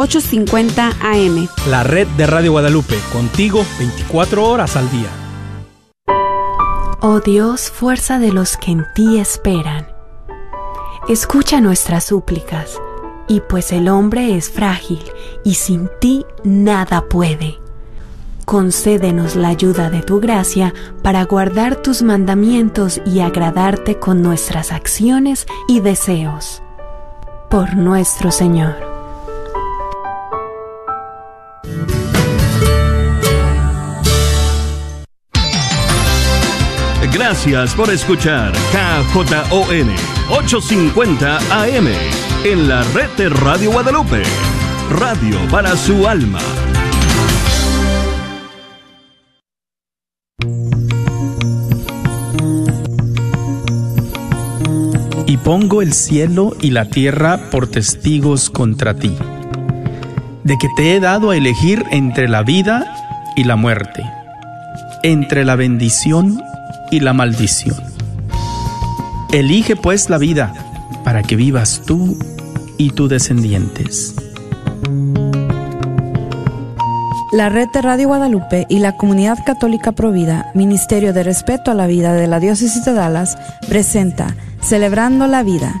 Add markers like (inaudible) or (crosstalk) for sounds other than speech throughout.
850 AM. La red de Radio Guadalupe, contigo 24 horas al día. Oh Dios, fuerza de los que en ti esperan. Escucha nuestras súplicas, y pues el hombre es frágil, y sin ti nada puede. Concédenos la ayuda de tu gracia para guardar tus mandamientos y agradarte con nuestras acciones y deseos. Por nuestro Señor. Gracias por escuchar KJON 850 AM en la red de Radio Guadalupe. Radio para su alma. Y pongo el cielo y la tierra por testigos contra ti, de que te he dado a elegir entre la vida y la muerte, entre la bendición y la maldición. Elige pues la vida para que vivas tú y tus descendientes. La red de Radio Guadalupe y la Comunidad Católica Provida, Ministerio de Respeto a la Vida de la Diócesis de Dallas, presenta Celebrando la Vida.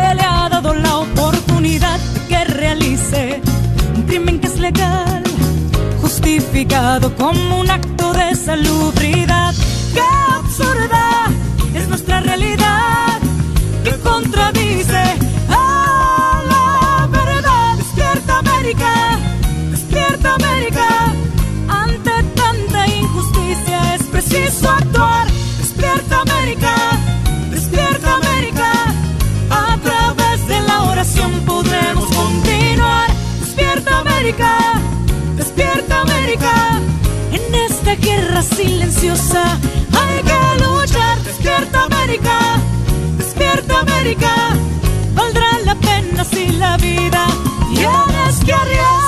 como un acto de salubridad. ¡Qué absurda! es nuestra realidad que contradice a la verdad. Despierta América, despierta América, ante tanta injusticia es preciso actuar. Despierta América, despierta América, a través de la oración podremos continuar. Despierta América, guerra silenciosa hay que luchar. Despierta América, despierta América. Valdrá la pena si la vida tienes que arriesgar.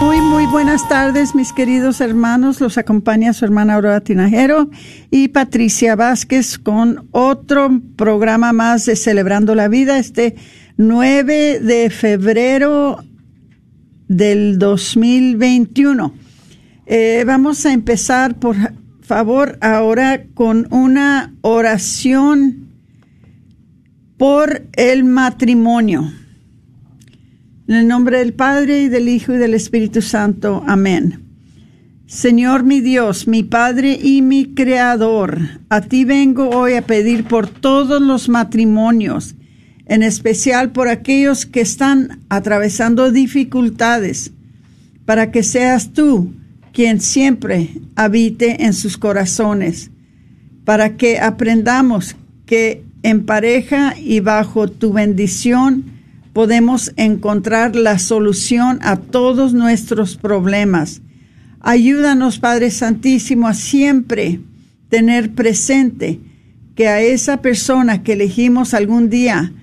Muy, muy buenas tardes, mis queridos hermanos. Los acompaña su hermana Aurora Tinajero y Patricia Vázquez con otro programa más de Celebrando la Vida. Este 9 de febrero del 2021. Eh, vamos a empezar por favor ahora con una oración por el matrimonio. En el nombre del Padre y del Hijo y del Espíritu Santo. Amén. Señor mi Dios, mi Padre y mi Creador, a ti vengo hoy a pedir por todos los matrimonios, en especial por aquellos que están atravesando dificultades, para que seas tú quien siempre habite en sus corazones, para que aprendamos que en pareja y bajo tu bendición podemos encontrar la solución a todos nuestros problemas. Ayúdanos, Padre Santísimo, a siempre tener presente que a esa persona que elegimos algún día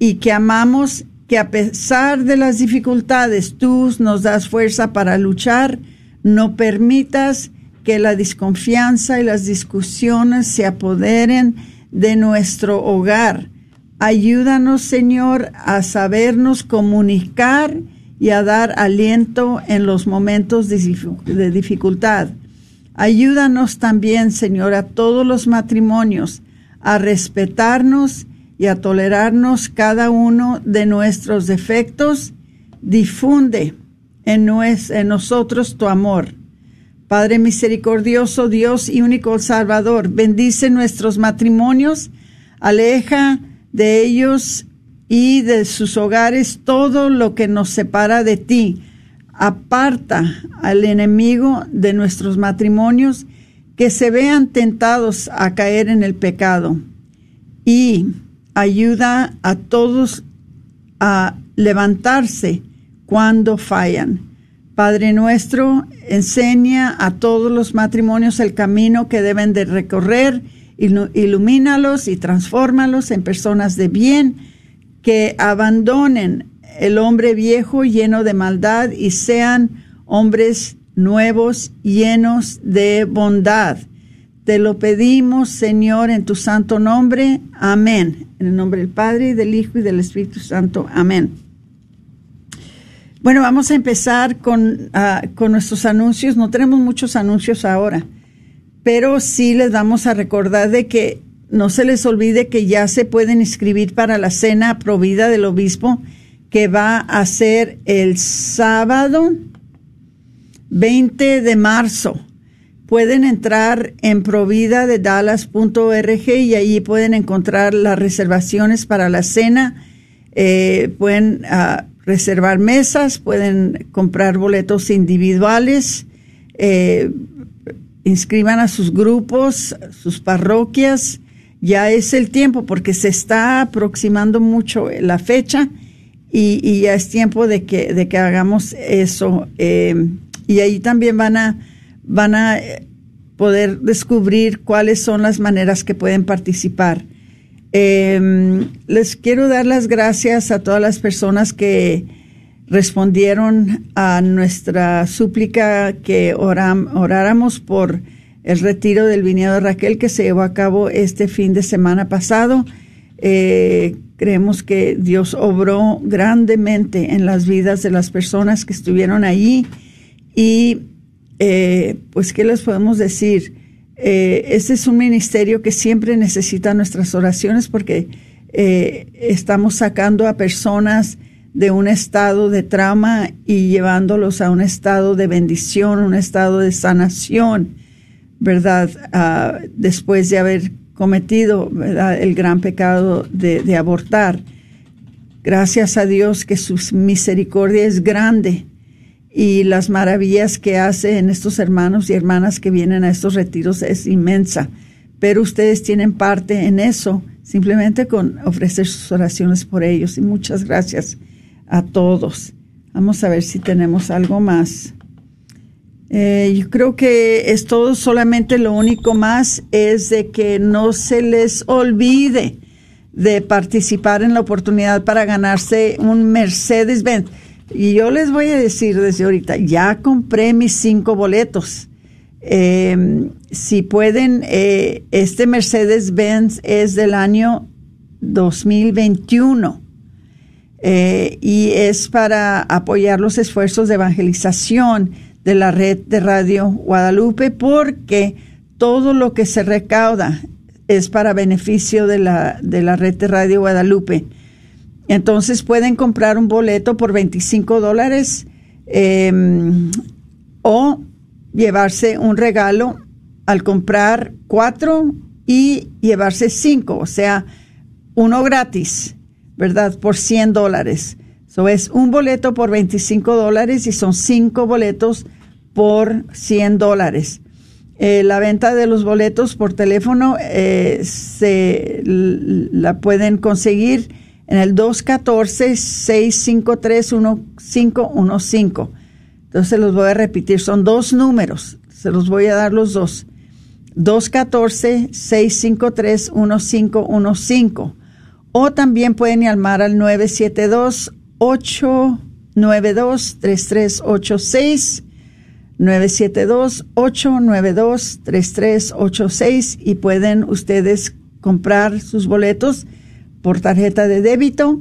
y que amamos, que a pesar de las dificultades, tú nos das fuerza para luchar no permitas que la desconfianza y las discusiones se apoderen de nuestro hogar. Ayúdanos, Señor, a sabernos comunicar y a dar aliento en los momentos de dificultad. Ayúdanos también, Señor, a todos los matrimonios a respetarnos y a tolerarnos cada uno de nuestros defectos. Difunde en, en nosotros tu amor. Padre misericordioso, Dios y único Salvador, bendice nuestros matrimonios, aleja de ellos y de sus hogares todo lo que nos separa de ti. Aparta al enemigo de nuestros matrimonios que se vean tentados a caer en el pecado y ayuda a todos a levantarse cuando fallan. Padre nuestro, enseña a todos los matrimonios el camino que deben de recorrer, ilumínalos y transfórmalos en personas de bien que abandonen el hombre viejo lleno de maldad y sean hombres nuevos llenos de bondad. Te lo pedimos, Señor, en tu santo nombre. Amén. En el nombre del Padre, y del Hijo, y del Espíritu Santo. Amén. Bueno, vamos a empezar con, ah, con nuestros anuncios. No tenemos muchos anuncios ahora, pero sí les vamos a recordar de que no se les olvide que ya se pueden inscribir para la cena provida del obispo que va a ser el sábado 20 de marzo pueden entrar en provida y allí pueden encontrar las reservaciones para la cena. Eh, pueden ah, reservar mesas, pueden comprar boletos individuales, eh, inscriban a sus grupos, sus parroquias. Ya es el tiempo porque se está aproximando mucho la fecha y, ya es tiempo de que, de que hagamos eso. Eh, y ahí también van a van a eh, poder descubrir cuáles son las maneras que pueden participar. Em, les quiero dar las gracias a todas las personas que respondieron a nuestra súplica que oráramos por el retiro del viñedo de Raquel que se llevó a cabo este fin de semana pasado. Eh, creemos que Dios obró grandemente en las vidas de las personas que estuvieron allí y eh, pues, ¿qué les podemos decir? Este es un ministerio que siempre necesita nuestras oraciones porque eh, estamos sacando a personas de un estado de trauma y llevándolos a un estado de bendición, un estado de sanación, ¿verdad? Ah, después de haber cometido el gran pecado de, de abortar. Gracias a Dios que su misericordia es grande y las maravillas que hace en estos hermanos y hermanas que vienen a estos retiros es inmensa. Pero ustedes tienen parte en eso, simplemente con ofrecer sus oraciones por ellos. Y muchas gracias a todos. Vamos a ver si tenemos algo más. Eh, yo creo que es todo, solamente lo único más es de que no se les olvide de participar en la oportunidad para ganarse un Mercedes-Benz. Y yo les voy a decir desde ahorita, ya compré mis cinco boletos. Em, si pueden, eh, este Mercedes-Benz es del año 2021 eh, y es para apoyar los esfuerzos de evangelización de la red de Radio Guadalupe porque todo lo que se recauda es para beneficio de la, de la red de Radio Guadalupe. Entonces pueden comprar un boleto por 25 dólares em, o llevarse un regalo al comprar cuatro y llevarse cinco, o sea, uno gratis, ¿verdad? Por 100 dólares. Eso es un boleto por 25 dólares y son cinco boletos por 100 dólares. Eh, la venta de los boletos por teléfono eh, se la pueden conseguir en el 214-653-1515. Entonces los voy a repetir, son dos números, se los voy a dar los dos. 214-653-1515. O también pueden llamar al 972-892-3386. 972-892-3386 y pueden ustedes comprar sus boletos por tarjeta de débito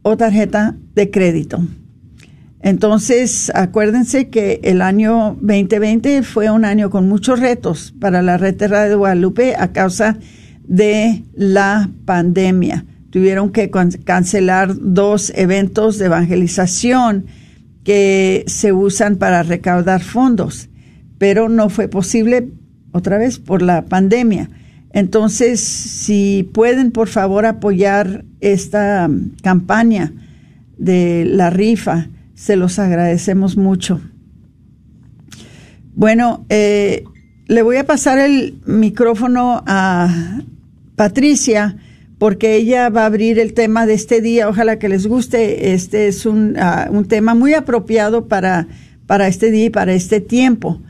o tarjeta de crédito. Entonces, acuérdense que el año 2020 fue un año con muchos retos para la red de Radio Guadalupe a causa de la pandemia. Tuvieron que cancelar dos eventos de evangelización que se usan para recaudar fondos, pero no fue posible otra vez por la pandemia. Entonces, si pueden, por favor, apoyar esta campaña de la rifa, se los agradecemos mucho. Bueno, eh, le voy a pasar el micrófono a Patricia porque ella va a abrir el tema de este día. Ojalá que les guste. Este es un, ah, un tema muy apropiado para, para este día y para este tiempo.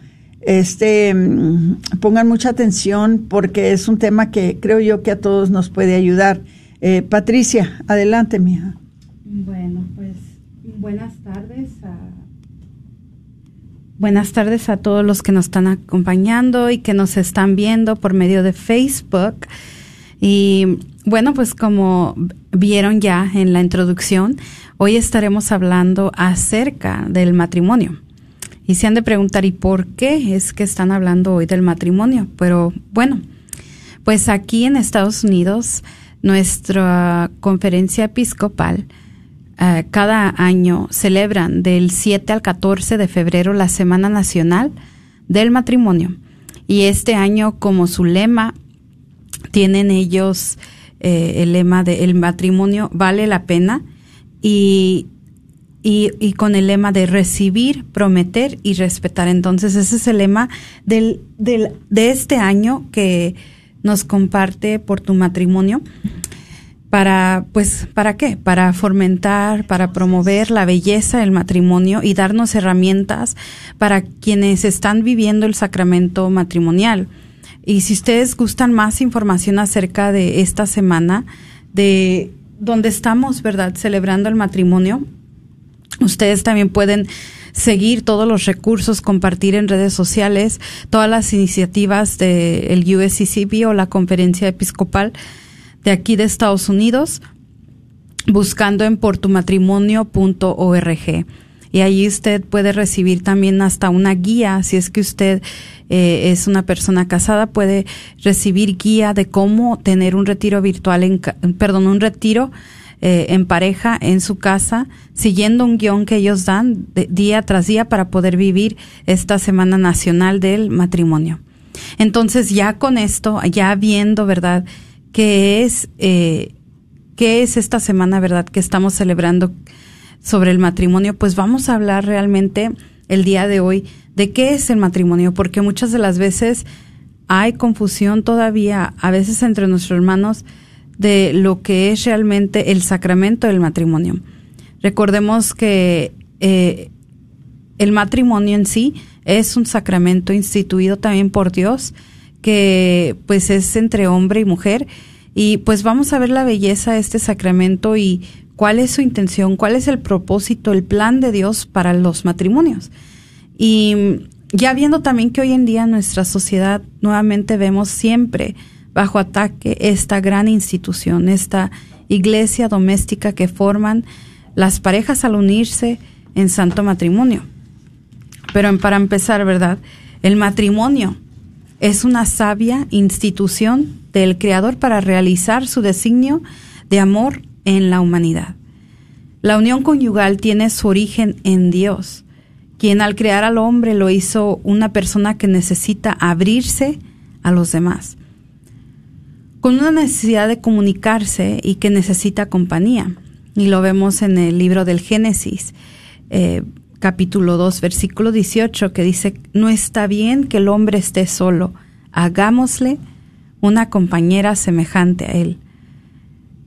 Este, mm, pongan mucha atención porque es un tema que creo yo que a todos nos puede ayudar. Eh, Patricia, adelante, mija. Bueno, pues buenas tardes a Buenas tardes a todos los que nos están acompañando y que nos están viendo por medio de Facebook. Y bueno, pues como vieron ya en la introducción, hoy estaremos hablando acerca del matrimonio. Y se han de preguntar, ¿y por qué es que están hablando hoy del matrimonio? Pero bueno, pues aquí en Estados Unidos, nuestra conferencia episcopal eh, cada año celebran del 7 al 14 de febrero la Semana Nacional del Matrimonio. Y este año, como su lema, tienen ellos eh, el lema de el matrimonio vale la pena y, y, y, con el lema de recibir, prometer y respetar. Entonces, ese es el lema del, del, de este año que nos comparte por tu matrimonio para, pues, ¿para qué? Para fomentar, para promover la belleza del matrimonio y darnos herramientas para quienes están viviendo el sacramento matrimonial. Y si ustedes gustan más información acerca de esta semana, de donde estamos, ¿verdad?, celebrando el matrimonio, ustedes también pueden seguir todos los recursos, compartir en redes sociales todas las iniciativas del de USCCB o la conferencia episcopal de aquí de Estados Unidos buscando en portumatrimonio.org. Y ahí usted puede recibir también hasta una guía, si es que usted eh, es una persona casada, puede recibir guía de cómo tener un retiro virtual, en, perdón, un retiro eh, en pareja en su casa, siguiendo un guion que ellos dan día tras día para poder vivir esta Semana Nacional del Matrimonio. Entonces ya con esto, ya viendo, ¿verdad? que es, eh, qué es esta semana, ¿verdad?, que estamos celebrando sobre el matrimonio, pues vamos a hablar realmente el día de hoy de qué es el matrimonio, porque muchas de las veces hay confusión todavía, a veces entre nuestros hermanos, de lo que es realmente el sacramento del matrimonio. Recordemos que eh, el matrimonio en sí es un sacramento instituido también por Dios, que pues es entre hombre y mujer y pues vamos a ver la belleza de este sacramento y cuál es su intención, cuál es el propósito, el plan de Dios para los matrimonios. Y ya viendo también que hoy en día en nuestra sociedad nuevamente vemos siempre bajo ataque esta gran institución, esta iglesia doméstica que forman las parejas al unirse en santo matrimonio. Pero para empezar, ¿verdad? El matrimonio es una sabia institución del Creador para realizar su designio de amor en la humanidad. La unión conyugal tiene su origen en Dios, quien al crear al hombre lo hizo una persona que necesita abrirse a los demás, con una necesidad de comunicarse y que necesita compañía. Y lo vemos en el libro del Génesis, eh, capítulo 2, versículo 18, que dice, no está bien que el hombre esté solo, hagámosle una compañera semejante a él.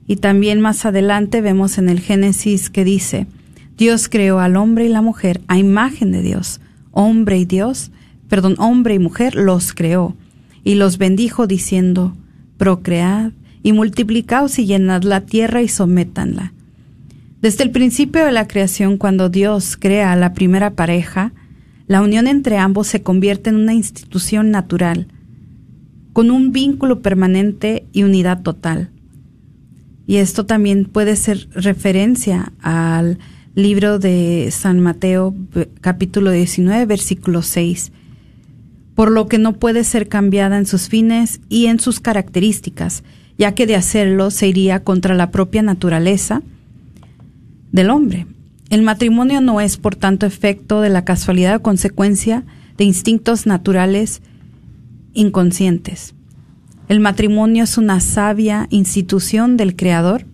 Y también más adelante vemos en el Génesis que dice, Dios creó al hombre y la mujer a imagen de Dios, hombre y Dios, perdón, hombre y mujer los creó, y los bendijo diciendo, procread y multiplicaos y llenad la tierra y sométanla desde el principio de la creación, cuando Dios crea a la primera pareja, la unión entre ambos se convierte en una institución natural, con un vínculo permanente y unidad total. Y esto también puede ser referencia al libro de San Mateo capítulo 19 versículo 6, por lo que no puede ser cambiada en sus fines y en sus características, ya que de hacerlo se iría contra la propia naturaleza, del hombre. El matrimonio no es, por tanto, efecto de la casualidad o consecuencia de instintos naturales inconscientes. El matrimonio es una sabia institución del Creador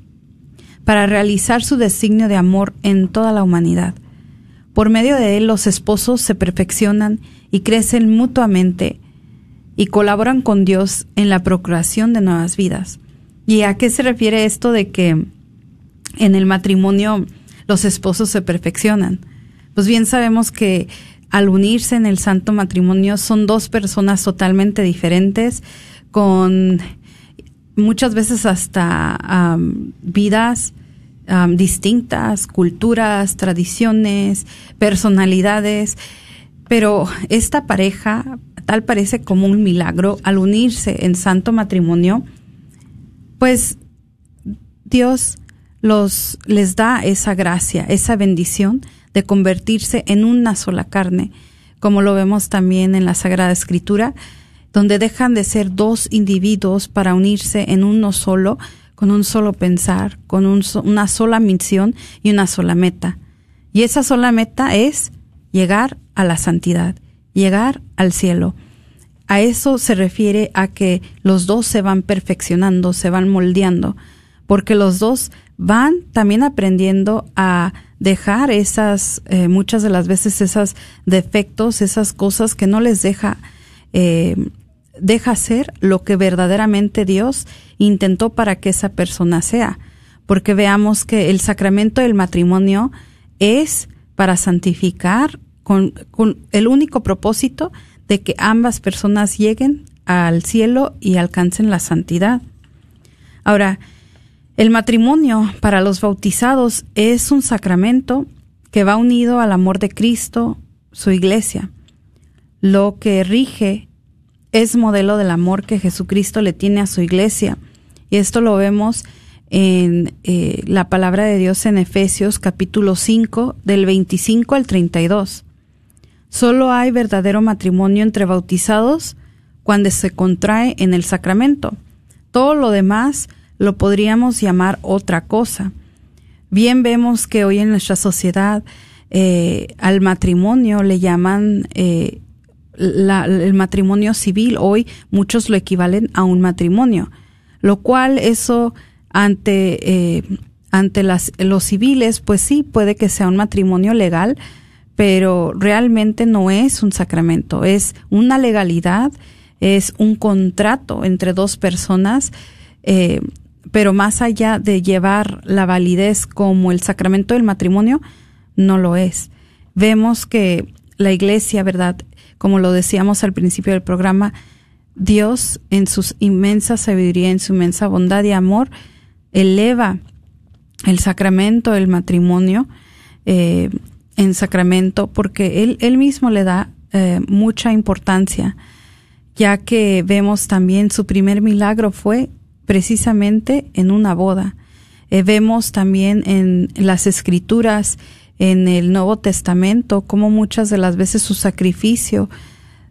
para realizar su designio de amor en toda la humanidad. Por medio de él los esposos se perfeccionan y crecen mutuamente y colaboran con Dios en la procuración de nuevas vidas. ¿Y a qué se refiere esto de que en el matrimonio los esposos se perfeccionan, pues bien sabemos que al unirse en el santo matrimonio son dos personas totalmente diferentes, con muchas veces hasta vidas distintas, culturas, tradiciones, personalidades, pero esta pareja tal parece como un milagro al unirse en santo matrimonio, pues Dios los les da esa gracia, esa bendición de convertirse en una sola carne, como lo vemos también en la Sagrada Escritura, donde dejan de ser dos individuos para unirse en uno solo, con un solo pensar, con una sola misión y una sola meta. Y esa sola meta es llegar a la santidad, llegar al cielo. A eso se refiere a que los dos se van perfeccionando, se van moldeando, porque los dos van también aprendiendo a dejar esas, eh, muchas de las veces esas defectos, esas cosas que no les deja, eh, deja ser lo que verdaderamente Dios intentó para que esa persona sea. Porque veamos que el sacramento del matrimonio es para santificar con, el único propósito de que ambas personas lleguen al cielo y alcancen la santidad. Ahora, el matrimonio para los bautizados es un sacramento que va unido al amor de Cristo, su iglesia. Lo que rige es modelo del amor que Jesucristo le tiene a su iglesia. Y esto lo vemos en eh, la palabra de Dios en Efesios capítulo 5 del 25 al 32. Solo hay verdadero matrimonio entre bautizados cuando se contrae en el sacramento. Todo lo demás lo podríamos llamar otra cosa. Bien vemos que hoy en nuestra sociedad eh, al matrimonio le llaman eh, el matrimonio civil. Hoy muchos lo equivalen a un matrimonio, lo cual eso ante, eh, ante las, los civiles, pues sí, puede que sea un matrimonio legal, pero realmente no es un sacramento, es una legalidad, es un contrato entre dos personas eh, pero más allá de llevar la validez como el sacramento del matrimonio, no lo es. Vemos que la iglesia, ¿verdad? Como lo decíamos al principio del programa, Dios en su inmensa sabiduría, en su inmensa bondad y amor, eleva el sacramento del matrimonio eh, en sacramento porque él, él mismo le da eh, mucha importancia, ya que vemos también su primer milagro fue precisamente en una boda. Eh, vemos también en las escrituras, en el Nuevo Testamento, como muchas de las veces su sacrificio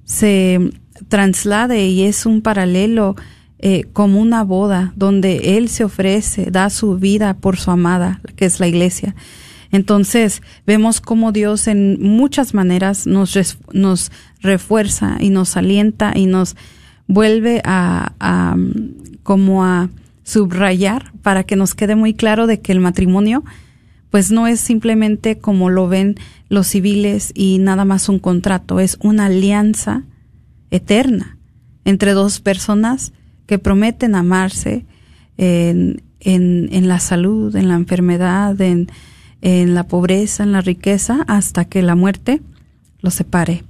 se traslade y es un paralelo eh, como una boda donde Él se ofrece, da su vida por su amada, que es la iglesia. Entonces vemos cómo Dios en muchas maneras nos, nos refuerza y nos alienta y nos vuelve a, a como a subrayar para que nos quede muy claro de que el matrimonio pues no es simplemente como lo ven los civiles y nada más un contrato, es una alianza eterna entre dos personas que prometen amarse en, en, en la salud, en la enfermedad, en, en la pobreza, en la riqueza, hasta que la muerte los separe.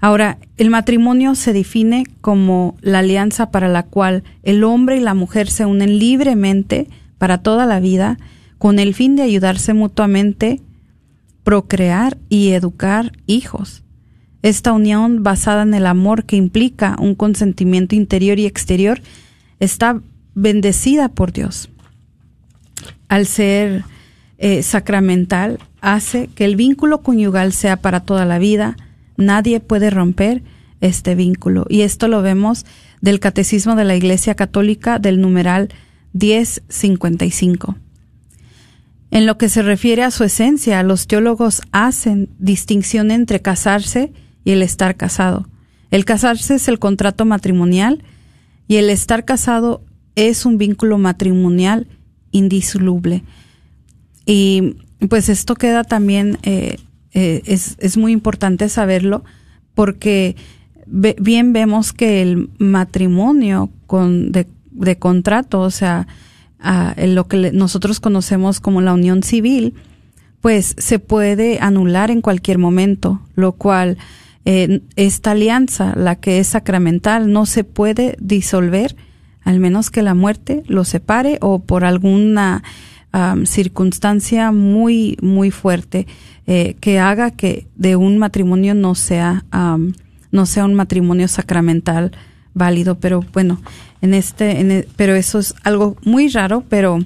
Ahora, el matrimonio se define como la alianza para la cual el hombre y la mujer se unen libremente para toda la vida con el fin de ayudarse mutuamente, procrear y educar hijos. Esta unión basada en el amor que implica un consentimiento interior y exterior está bendecida por Dios. Al ser eh, sacramental, hace que el vínculo conyugal sea para toda la vida, Nadie puede romper este vínculo. Y esto lo vemos del Catecismo de la Iglesia Católica del numeral 1055. En lo que se refiere a su esencia, los teólogos hacen distinción entre casarse y el estar casado. El casarse es el contrato matrimonial y el estar casado es un vínculo matrimonial indisoluble. Y pues esto queda también eh, eh, es, es muy importante saberlo porque bien vemos que el matrimonio con, de, de contrato, o sea, lo que nosotros conocemos como la unión civil, pues se puede anular en cualquier momento, lo cual eh, esta alianza, la que es sacramental, no se puede disolver al menos que la muerte lo separe o por alguna circunstancia muy, muy fuerte eh, que haga que de un matrimonio no sea, no sea un matrimonio sacramental válido. Pero bueno, en este, e, pero eso es algo muy raro, pero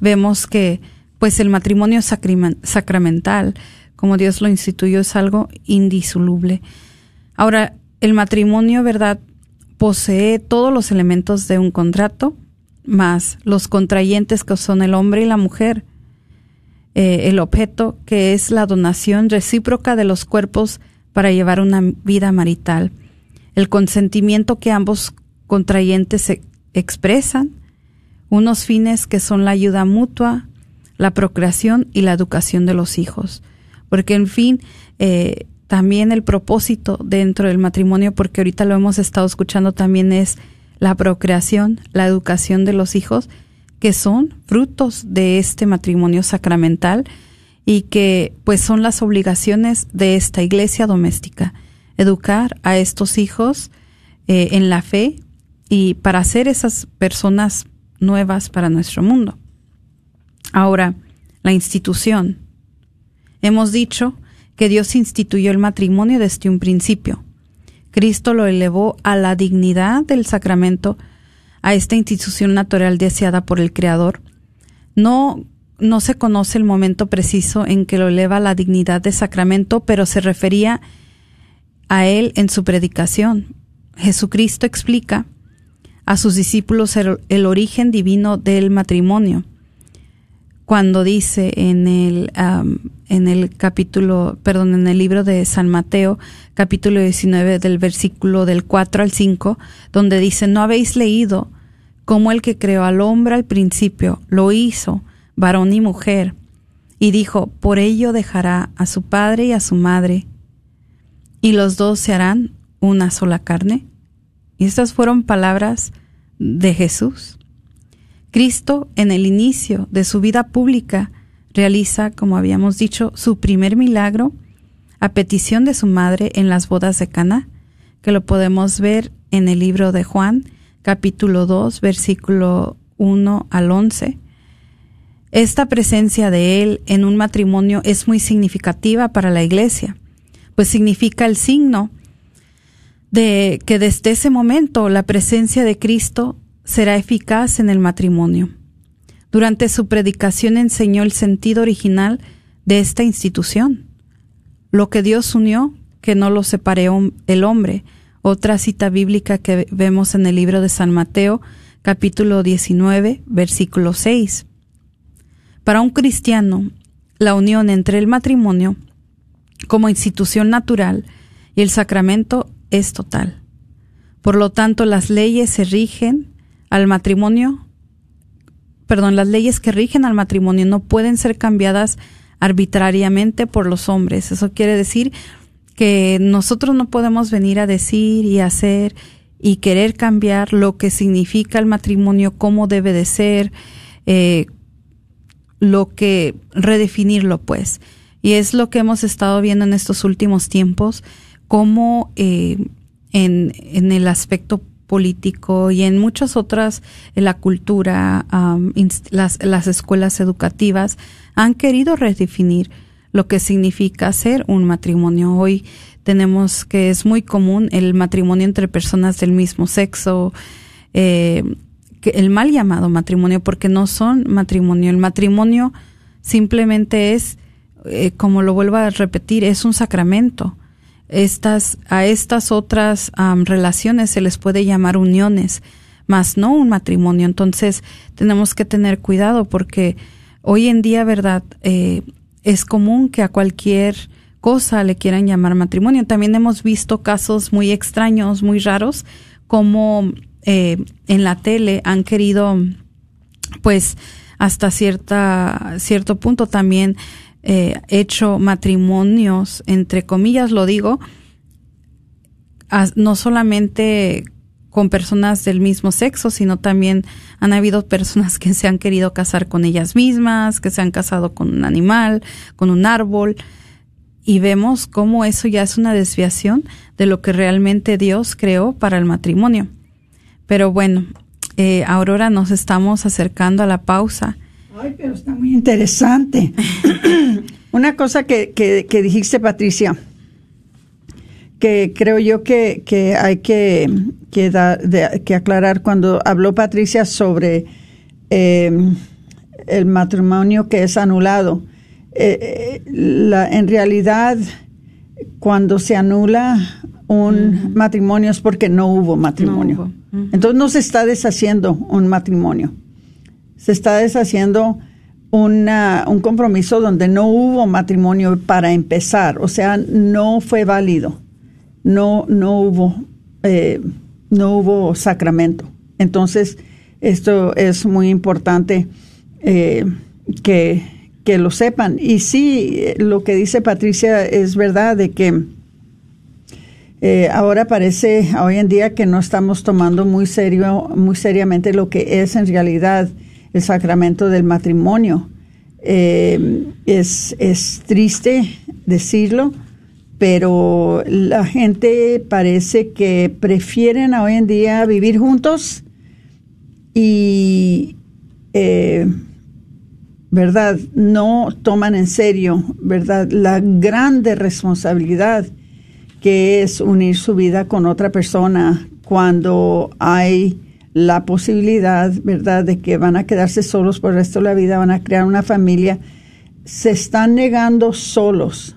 vemos que pues el matrimonio sacramental, como Dios lo instituyó, es algo indisoluble. Ahora, el matrimonio, ¿verdad? Posee todos los elementos de un contrato, más los contrayentes que son el hombre y la mujer, eh, el objeto que es la donación recíproca de los cuerpos para llevar una vida marital, el consentimiento que ambos contrayentes expresan, unos fines que son la ayuda mutua, la procreación y la educación de los hijos. Porque, en fin, eh, también el propósito dentro del matrimonio, porque ahorita lo hemos estado escuchando, también es la procreación, la educación de los hijos, que son frutos de este matrimonio sacramental y que pues son las obligaciones de esta iglesia doméstica, educar a estos hijos eh, en la fe y para ser esas personas nuevas para nuestro mundo. Ahora, la institución. Hemos dicho que Dios instituyó el matrimonio desde un principio. Cristo lo elevó a la dignidad del sacramento, a esta institución natural deseada por el Creador. No, no se conoce el momento preciso en que lo eleva a la dignidad de sacramento, pero se refería a él en su predicación. Jesucristo explica a sus discípulos el origen divino del matrimonio cuando dice en el, en el capítulo, perdón, en el libro de San Mateo, capítulo 19 del versículo del 4 al 5, donde dice, no habéis leído cómo el que creó al hombre al principio lo hizo, varón y mujer, y dijo, por ello dejará a su padre y a su madre, y los dos se harán una sola carne. Y estas fueron palabras de Jesús. Cristo, en el inicio de su vida pública, realiza, como habíamos dicho, su primer milagro a petición de su madre en las bodas de Cana, que lo podemos ver en el libro de Juan, capítulo 2, versículo 1 al 11. Esta presencia de él en un matrimonio es muy significativa para la iglesia, pues significa el signo de que desde ese momento la presencia de Cristo será eficaz en el matrimonio. Durante su predicación enseñó el sentido original de esta institución. Lo que Dios unió, que no lo separó el hombre. Otra cita bíblica que vemos en el libro de San Mateo, capítulo 19, versículo 6. Para un cristiano, la unión entre el matrimonio como institución natural y el sacramento es total. Por lo tanto, las leyes se rigen al matrimonio, perdón, las leyes que rigen al matrimonio no pueden ser cambiadas arbitrariamente por los hombres. Eso quiere decir que nosotros no podemos venir a decir y hacer y querer cambiar lo que significa el matrimonio, cómo debe de ser, eh, lo que redefinirlo pues. Y es lo que hemos estado viendo en estos últimos tiempos, cómo eh, en, en el aspecto político y en muchas otras, en la cultura, las, las escuelas educativas han querido redefinir lo que significa ser un matrimonio. Hoy tenemos que es muy común el matrimonio entre personas del mismo sexo, eh, el mal llamado matrimonio, porque no son matrimonio. El matrimonio simplemente es, eh, como lo vuelvo a repetir, es un sacramento estas, a estas otras relaciones se les puede llamar uniones, más no un matrimonio. Entonces tenemos que tener cuidado porque hoy en día, ¿verdad? Eh, es común que a cualquier cosa le quieran llamar matrimonio. También hemos visto casos muy extraños, muy raros, como eh, en la tele han querido, pues, hasta cierta, cierto punto también eh, hecho matrimonios, entre comillas lo digo, no solamente con personas del mismo sexo, sino también han habido personas que se han querido casar con ellas mismas, que se han casado con un animal, con un árbol, y vemos cómo eso ya es una desviación de lo que realmente Dios creó para el matrimonio. Pero bueno, eh, Aurora, nos estamos acercando a la pausa. Ay, pero está muy interesante. (coughs) Una cosa que, que, dijiste, Patricia, que creo yo que, que hay que, que, aclarar cuando habló Patricia sobre em, el matrimonio que es anulado. Eh, la, en realidad, cuando se anula un matrimonio es porque no hubo matrimonio. Entonces no se está deshaciendo un matrimonio. Se está deshaciendo una, un compromiso donde no hubo matrimonio para empezar. O sea, no fue válido. No, no hubo, eh, no hubo sacramento. Entonces, esto es muy importante eh, que, que lo sepan. Y sí, lo que dice Patricia es verdad de que eh, ahora parece hoy en día que no estamos tomando muy serio, muy seriamente lo que es en realidad el sacramento del matrimonio. Eh, es, es triste decirlo, pero la gente parece que prefieren hoy en día vivir juntos y, eh, ¿verdad? No toman en serio, ¿verdad? La grande responsabilidad que es unir su vida con otra persona cuando hay la posibilidad, ¿verdad?, de que van a quedarse solos por el resto de la vida, van a crear una familia, se están negando solos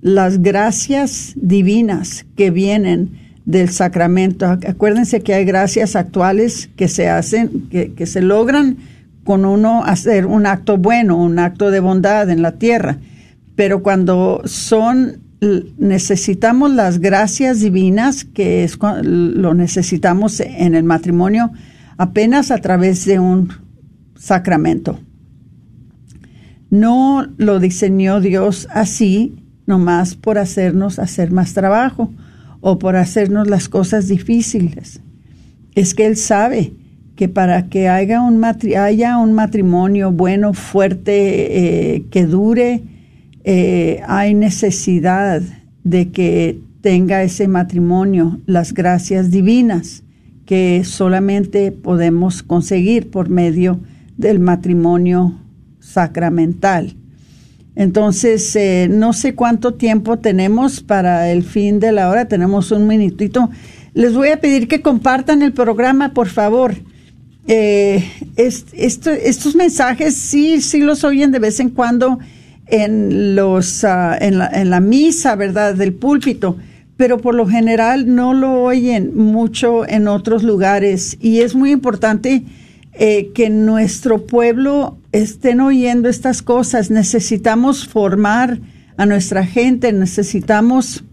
las gracias divinas que vienen del sacramento. Acuérdense que hay gracias actuales que se hacen, que, que se logran con uno hacer un acto bueno, un acto de bondad en la tierra. Pero cuando son necesitamos las gracias divinas, que es lo necesitamos en el matrimonio, apenas a través de un sacramento. No lo diseñó Dios así, nomás por hacernos hacer más trabajo o por hacernos las cosas difíciles. Es que Él sabe que para que haya un, matrimonio bueno, fuerte, eh, que dure, eh, hay necesidad de que tenga ese matrimonio las gracias divinas que solamente podemos conseguir por medio del matrimonio sacramental. Entonces, eh, no sé cuánto tiempo tenemos para el fin de la hora, tenemos un minutito. Les voy a pedir que compartan el programa, por favor. Eh, estos mensajes sí, sí los oyen de vez en cuando en, los, ah, en, la, en la misa, ¿verdad?, del púlpito, pero por lo general no lo oyen mucho en otros lugares y es muy importante eh, que nuestro pueblo estén oyendo estas cosas. Necesitamos formar a nuestra gente, necesitamos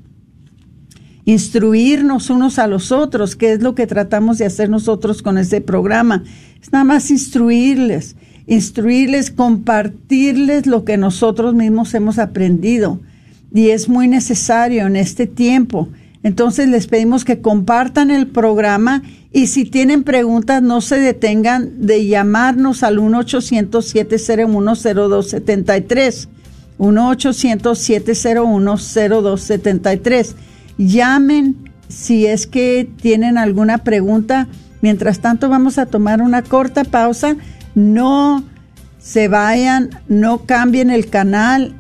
instruirnos unos a los otros, que es lo que tratamos de hacer nosotros con este programa. Es nada más instruirles instruirles, compartirles lo que nosotros mismos hemos aprendido. Y es muy necesario en este tiempo. Entonces les pedimos que compartan el programa y si tienen preguntas no se detengan de llamarnos al 1-800-701-0273. 1-800-701-0273. Llamen si es que tienen alguna pregunta. Mientras tanto vamos a tomar una corta pausa no se vayan, no cambien el canal.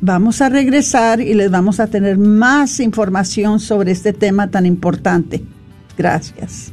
Vamos a regresar y les vamos a tener más información sobre este tema tan importante. Gracias.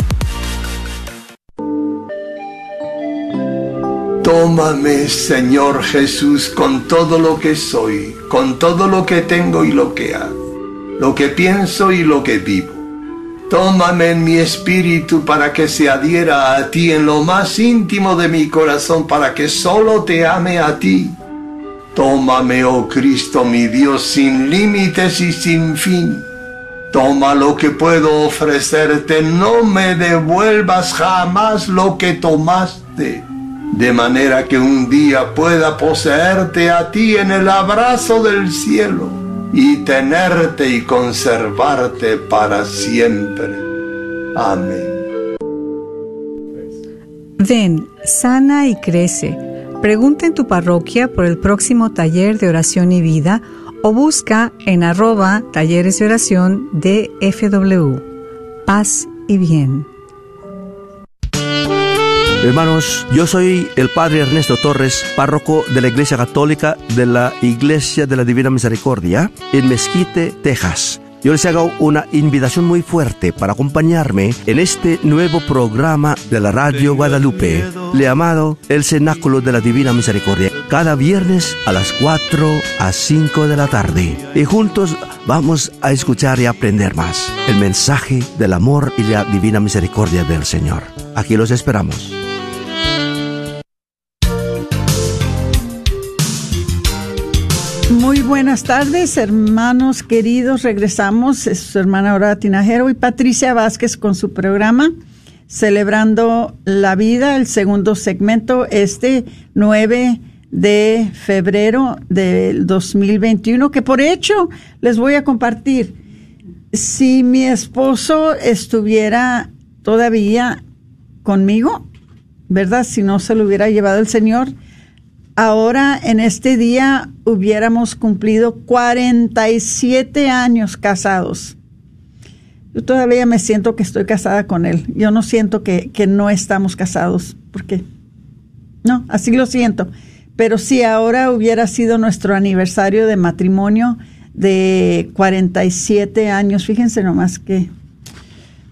Tómame, Señor Jesús, con todo lo que soy, con todo lo que tengo y lo que hago, lo que pienso y lo que vivo. Tómame en mi espíritu para que se adhiera a ti en lo más íntimo de mi corazón, para que solo te ame a ti. Tómame, oh Cristo, mi Dios, sin límites y sin fin. Toma lo que puedo ofrecerte, no me devuelvas jamás lo que tomaste de manera que un día pueda poseerte a ti en el abrazo del cielo y tenerte y conservarte para siempre. Amén. Ven, sana y crece. Pregunta en tu parroquia por el próximo taller de oración y vida o busca en arroba talleres de oración de FW. Paz y bien. Hermanos, yo soy el Padre Ernesto Torres, párroco de la Iglesia Católica de la Iglesia de la Divina Misericordia en Mesquite, Texas. Yo les hago una invitación muy fuerte para acompañarme en este nuevo programa de la Radio Guadalupe, llamado El Cenáculo de la Divina Misericordia, cada viernes a las 4 a 5 de la tarde. Y juntos vamos a escuchar y aprender más el mensaje del amor y la divina misericordia del Señor. Aquí los esperamos. Buenas tardes, hermanos queridos. Regresamos. Es su hermana Aurora Tinajero y Patricia Vázquez con su programa Celebrando la Vida, el segundo segmento, este 9 de febrero del 2021, que por hecho les voy a compartir. Si mi esposo estuviera todavía conmigo, ¿verdad? Si no se lo hubiera llevado el Señor, ahora en este día hubiéramos cumplido 47 años casados. Yo todavía me siento que estoy casada con él. Yo no siento que, que no estamos casados, porque no, así lo siento. Pero si ahora hubiera sido nuestro aniversario de matrimonio de 47 años, fíjense nomás que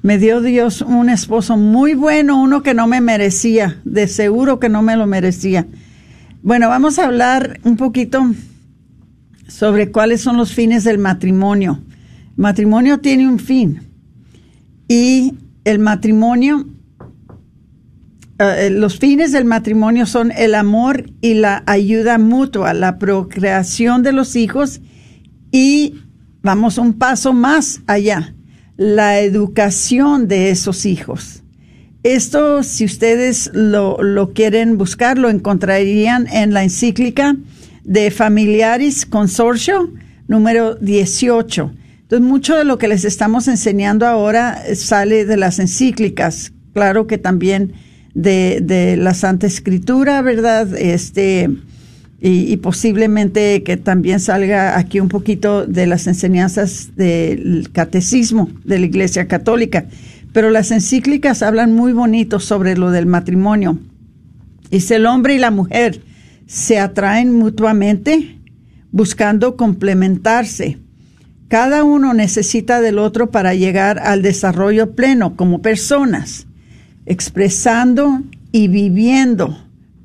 me dio Dios un esposo muy bueno, uno que no me merecía, de seguro que no me lo merecía. Bueno, vamos a hablar un poquito sobre cuáles son los fines del matrimonio. El matrimonio tiene un fin y el matrimonio, eh, los fines del matrimonio son el amor y la ayuda mutua, la procreación de los hijos y vamos un paso más allá, la educación de esos hijos. Esto, si ustedes lo, quieren buscar, lo encontrarían en la encíclica de Familiaris Consorcio número 18. Entonces, mucho de lo que les estamos enseñando ahora sale de las encíclicas, claro que también de, la Santa Escritura, ¿verdad? Este, y, posiblemente que también salga aquí un poquito de las enseñanzas del catecismo de la Iglesia Católica pero las encíclicas hablan muy bonito sobre lo del matrimonio. Dice el hombre y la mujer se atraen mutuamente buscando complementarse. Cada uno necesita del otro para llegar al desarrollo pleno como personas, expresando y viviendo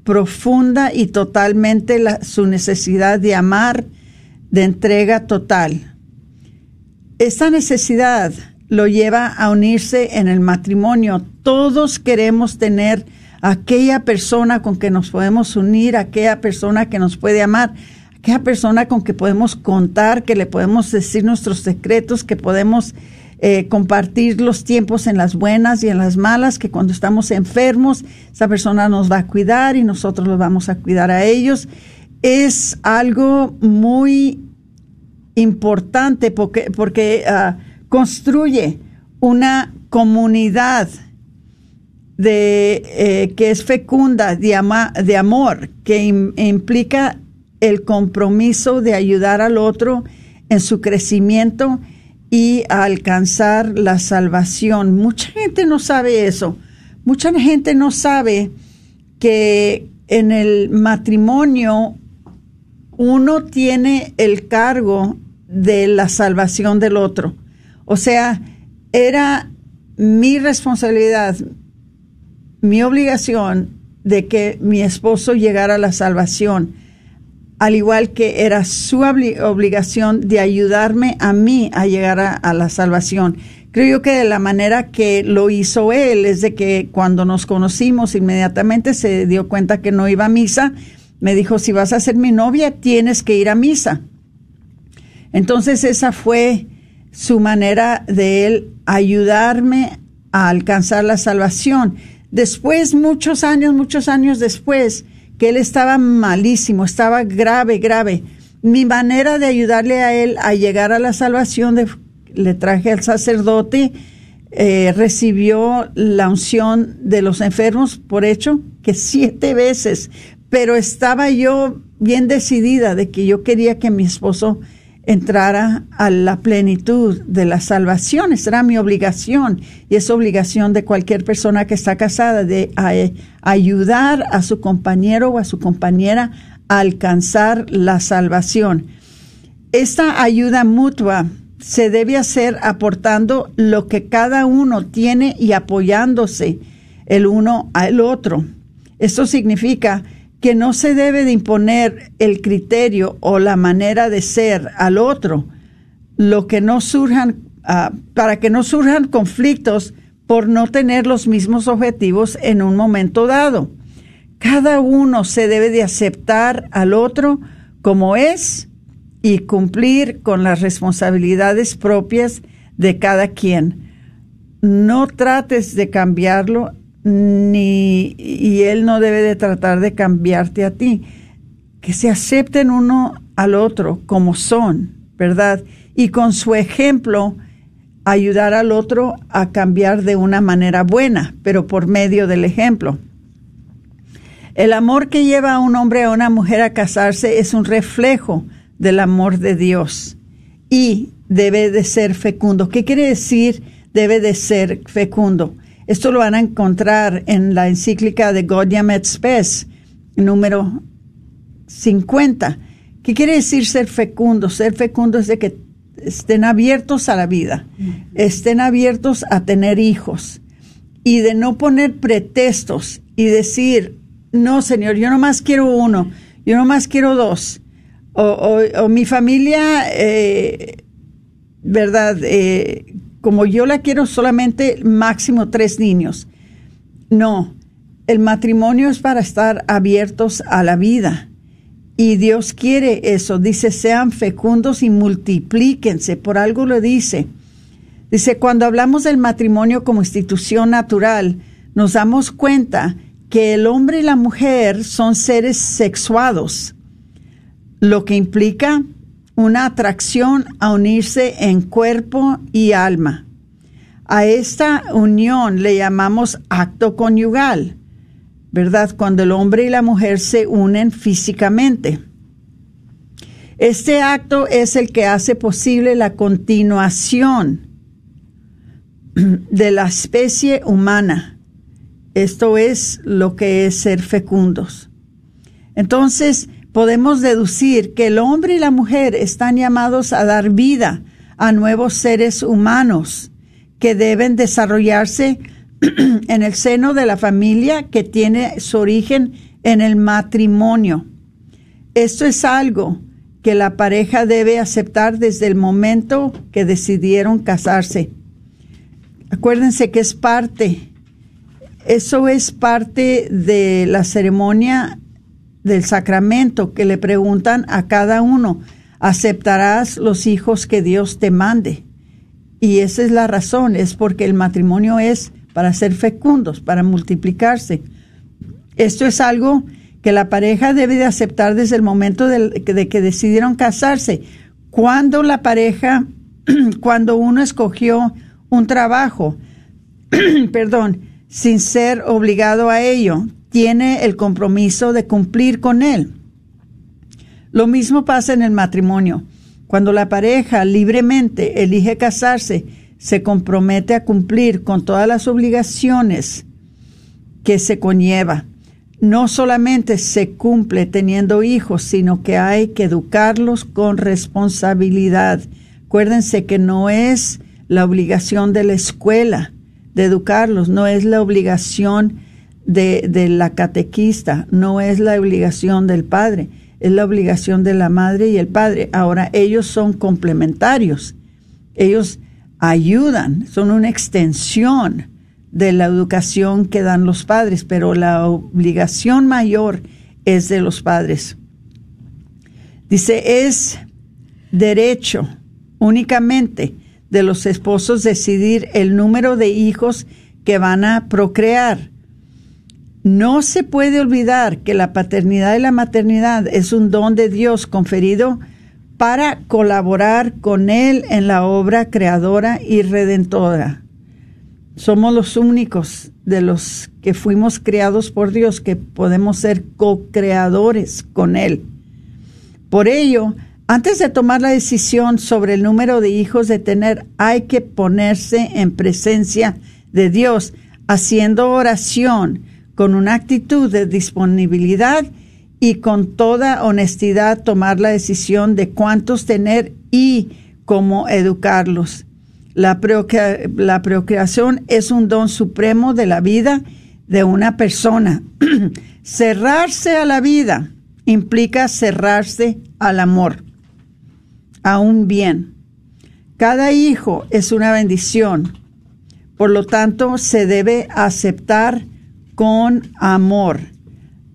profunda y totalmente su necesidad de amar, de entrega total. Esta necesidad lo lleva a unirse en el matrimonio. Todos queremos tener aquella persona con que nos podemos unir, aquella persona que nos puede amar, aquella persona con que podemos contar, que le podemos decir nuestros secretos, que podemos eh, compartir los tiempos en las buenas y en las malas, que cuando estamos enfermos, esa persona nos va a cuidar y nosotros los vamos a cuidar a ellos. Es algo muy importante porque, porque ah, construye una comunidad de eh, que es fecunda de, de amor, que implica el compromiso de ayudar al otro en su crecimiento y a alcanzar la salvación. Mucha gente no sabe eso. Mucha gente no sabe que en el matrimonio uno tiene el cargo de la salvación del otro. O sea, era mi responsabilidad, mi obligación de que mi esposo llegara a la salvación, al igual que era su obligación de ayudarme a mí a llegar a, la salvación. Creo yo que de la manera que lo hizo él es de que cuando nos conocimos inmediatamente se dio cuenta que no iba a misa, me dijo, si vas a ser mi novia, tienes que ir a misa. Entonces esa fue su manera de él ayudarme a alcanzar la salvación. Después, muchos años, muchos años después, que él estaba malísimo, estaba grave, grave. Mi manera de ayudarle a él a llegar a la salvación, le traje al sacerdote, eh, recibió la unción de los enfermos, por hecho que siete veces, pero estaba yo bien decidida de que yo quería que mi esposo entrara a la plenitud de la salvación. Esa era mi obligación y es obligación de cualquier persona que está casada de ayudar a su compañero o a su compañera a alcanzar la salvación. Esta ayuda mutua se debe hacer aportando lo que cada uno tiene y apoyándose el uno al otro. Esto significa que no se debe de imponer el criterio o la manera de ser al otro, lo que no surjan, ah, para que no surjan conflictos por no tener los mismos objetivos en un momento dado. Cada uno se debe de aceptar al otro como es y cumplir con las responsabilidades propias de cada quien. No trates de cambiarlo ni y él no debe de tratar de cambiarte a ti. Que se acepten uno al otro como son, ¿verdad? Y con su ejemplo ayudar al otro a cambiar de una manera buena, pero por medio del ejemplo. El amor que lleva a un hombre a una mujer a casarse es un reflejo del amor de Dios y debe de ser fecundo. ¿Qué quiere decir debe de ser fecundo? Esto lo van a encontrar en la encíclica de Gaudium et Spes, número 50. ¿Qué quiere decir ser fecundo? Ser fecundo es de que estén abiertos a la vida, estén abiertos a tener hijos y de no poner pretextos y decir, no, Señor, yo nomás quiero uno, yo nomás quiero dos. O, mi familia, eh, ¿verdad? Eh, como yo la quiero solamente máximo tres niños. No, el matrimonio es para estar abiertos a la vida. Y Dios quiere eso. Dice, sean fecundos y multiplíquense. Por algo lo dice. Dice, cuando hablamos del matrimonio como institución natural, nos damos cuenta que el hombre y la mujer son seres sexuados, lo que implica una atracción a unirse en cuerpo y alma. A esta unión le llamamos acto conyugal, ¿verdad? Cuando el hombre y la mujer se unen físicamente. Este acto es el que hace posible la continuación de la especie humana. Esto es lo que es ser fecundos. Entonces, podemos deducir que el hombre y la mujer están llamados a dar vida a nuevos seres humanos que deben desarrollarse (clears throat) en el seno de la familia que tiene su origen en el matrimonio. Esto es algo que la pareja debe aceptar desde el momento que decidieron casarse. Acuérdense que es parte, eso es parte de la ceremonia del sacramento que le preguntan a cada uno, ¿aceptarás los hijos que Dios te mande? Y esa es la razón, es porque el matrimonio es para ser fecundos, para multiplicarse. Esto es algo que la pareja debe de aceptar desde el momento de, de que decidieron casarse. Cuando la pareja, (clears throat) cuando uno escogió un trabajo, (clears throat) perdón, sin ser obligado a ello. Tiene el compromiso de cumplir con él. Lo mismo pasa en el matrimonio. Cuando la pareja libremente elige casarse, se compromete a cumplir con todas las obligaciones que se conlleva. No solamente se cumple teniendo hijos, sino que hay que educarlos con responsabilidad. Acuérdense que no es la obligación de la escuela de educarlos, no es la obligación de, de la catequista, no es la obligación del padre, es la obligación de la madre y el padre. Ahora, ellos son complementarios, ellos ayudan, son una extensión de la educación que dan los padres, pero la obligación mayor es de los padres. Dice, es derecho únicamente de los esposos decidir el número de hijos que van a procrear. No se puede olvidar que la paternidad y la maternidad es un don de Dios conferido para colaborar con Él en la obra creadora y redentora. Somos los únicos de los que fuimos creados por Dios que podemos ser co-creadores con Él. Por ello, antes de tomar la decisión sobre el número de hijos de tener, hay que ponerse en presencia de Dios, haciendo oración con una actitud de disponibilidad y con toda honestidad tomar la decisión de cuántos tener y cómo educarlos. La, procreación es un don supremo de la vida de una persona. (clears throat) cerrarse a la vida implica cerrarse al amor, a un bien. Cada hijo es una bendición, por lo tanto se debe aceptar con amor.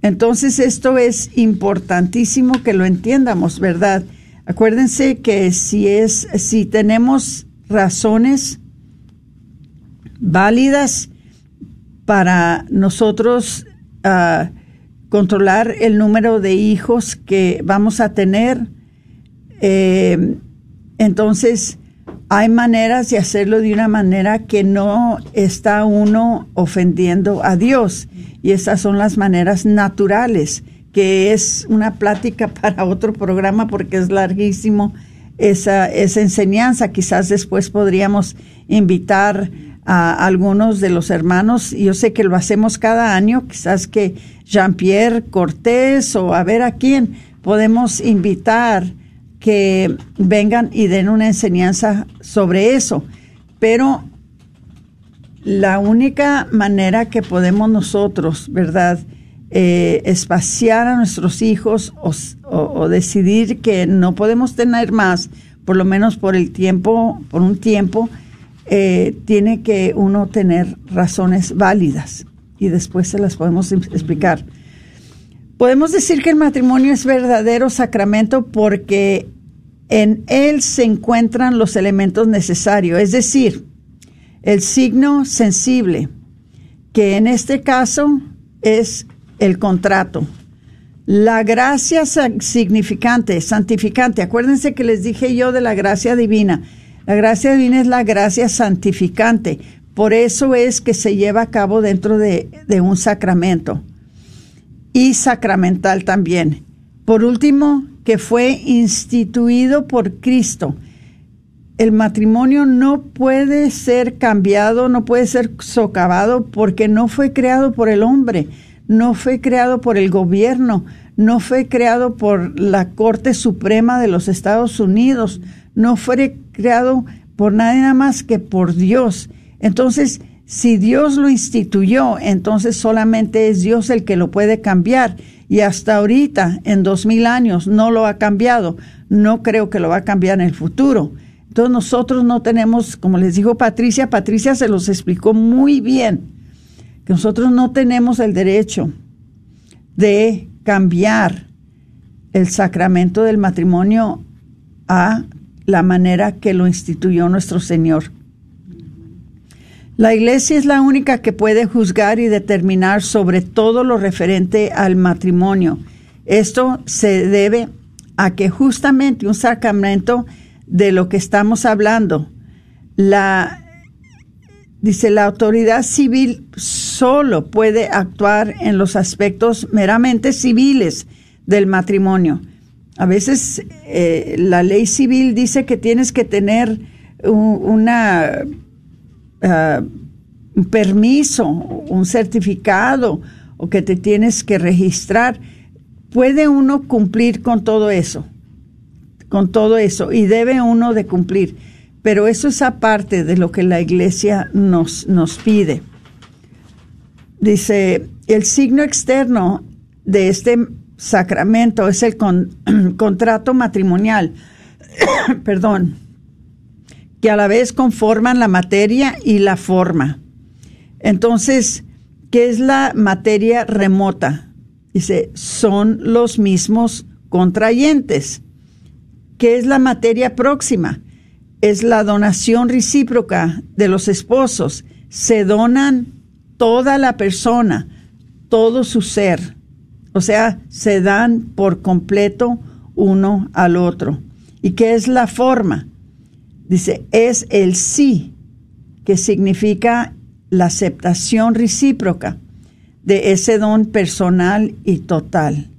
Entonces esto es importantísimo que lo entiendamos, ¿verdad? Acuérdense que si es si tenemos razones válidas para nosotros ah, controlar el número de hijos que vamos a tener. Eh, entonces, hay maneras de hacerlo de una manera que no está uno ofendiendo a Dios. Y esas son las maneras naturales, que es una plática (laughs) para otro programa porque es larguísimo esa, esa enseñanza. Quizás después podríamos invitar a algunos de los hermanos, yo sé que lo hacemos cada año, quizás que Jean-Pierre Cortés o a ver a quién podemos invitar que vengan y den una enseñanza sobre eso. Pero la única manera que podemos nosotros, ¿verdad? Eh, espaciar a nuestros hijos o, decidir que no podemos tener más, por lo menos por el tiempo, por un tiempo, eh, tiene que uno tener razones válidas y después se las podemos explicar. Podemos decir que el matrimonio es verdadero sacramento porque en él se encuentran los elementos necesarios, es decir, el signo sensible, que en este caso es el contrato. La gracia significante, santificante. Acuérdense que les dije yo de la gracia divina. La gracia divina es la gracia santificante. Por eso es que se lleva a cabo dentro de, un sacramento. Y sacramental también. Por último, que fue instituido por Cristo. El matrimonio no puede ser cambiado, no puede ser socavado porque no fue creado por el hombre no fue creado por el gobierno, no fue creado por la Corte Suprema de los Estados Unidos, no fue creado por nada más que por Dios. Entonces, si Dios lo instituyó, entonces solamente es Dios el que lo puede cambiar. Y hasta ahorita, en dos mil años, no lo ha cambiado. No creo que lo va a cambiar en el futuro. Entonces nosotros no tenemos, como les dijo Patricia, Patricia se los explicó muy bien nosotros no tenemos el derecho de cambiar el sacramento del matrimonio a la manera que lo instituyó nuestro Señor. La iglesia es la única que puede juzgar y determinar sobre todo lo referente al matrimonio. Esto se debe a que justamente un sacramento de lo que estamos hablando, la, dice la autoridad civil solo puede actuar en los aspectos meramente civiles del matrimonio. A veces eh, la ley civil dice que tienes que tener un, una, ah, un permiso, un certificado o que te tienes que registrar. Puede uno cumplir con todo eso, con todo eso, y debe uno de cumplir. Pero eso es aparte de lo que la iglesia nos, nos pide. Dice, el signo externo de este sacramento es el (clears throat) contrato matrimonial, (clears throat) perdón, que a la vez conforman la materia y la forma. Entonces, ¿qué es la materia remota? Dice, son los mismos contrayentes. ¿Qué es la materia próxima? Es la donación recíproca de los esposos. Se donan toda la persona, todo su ser. O sea, se dan por completo uno al otro. ¿Y qué es la forma? Dice, es el sí, que significa la aceptación recíproca de ese don personal y total.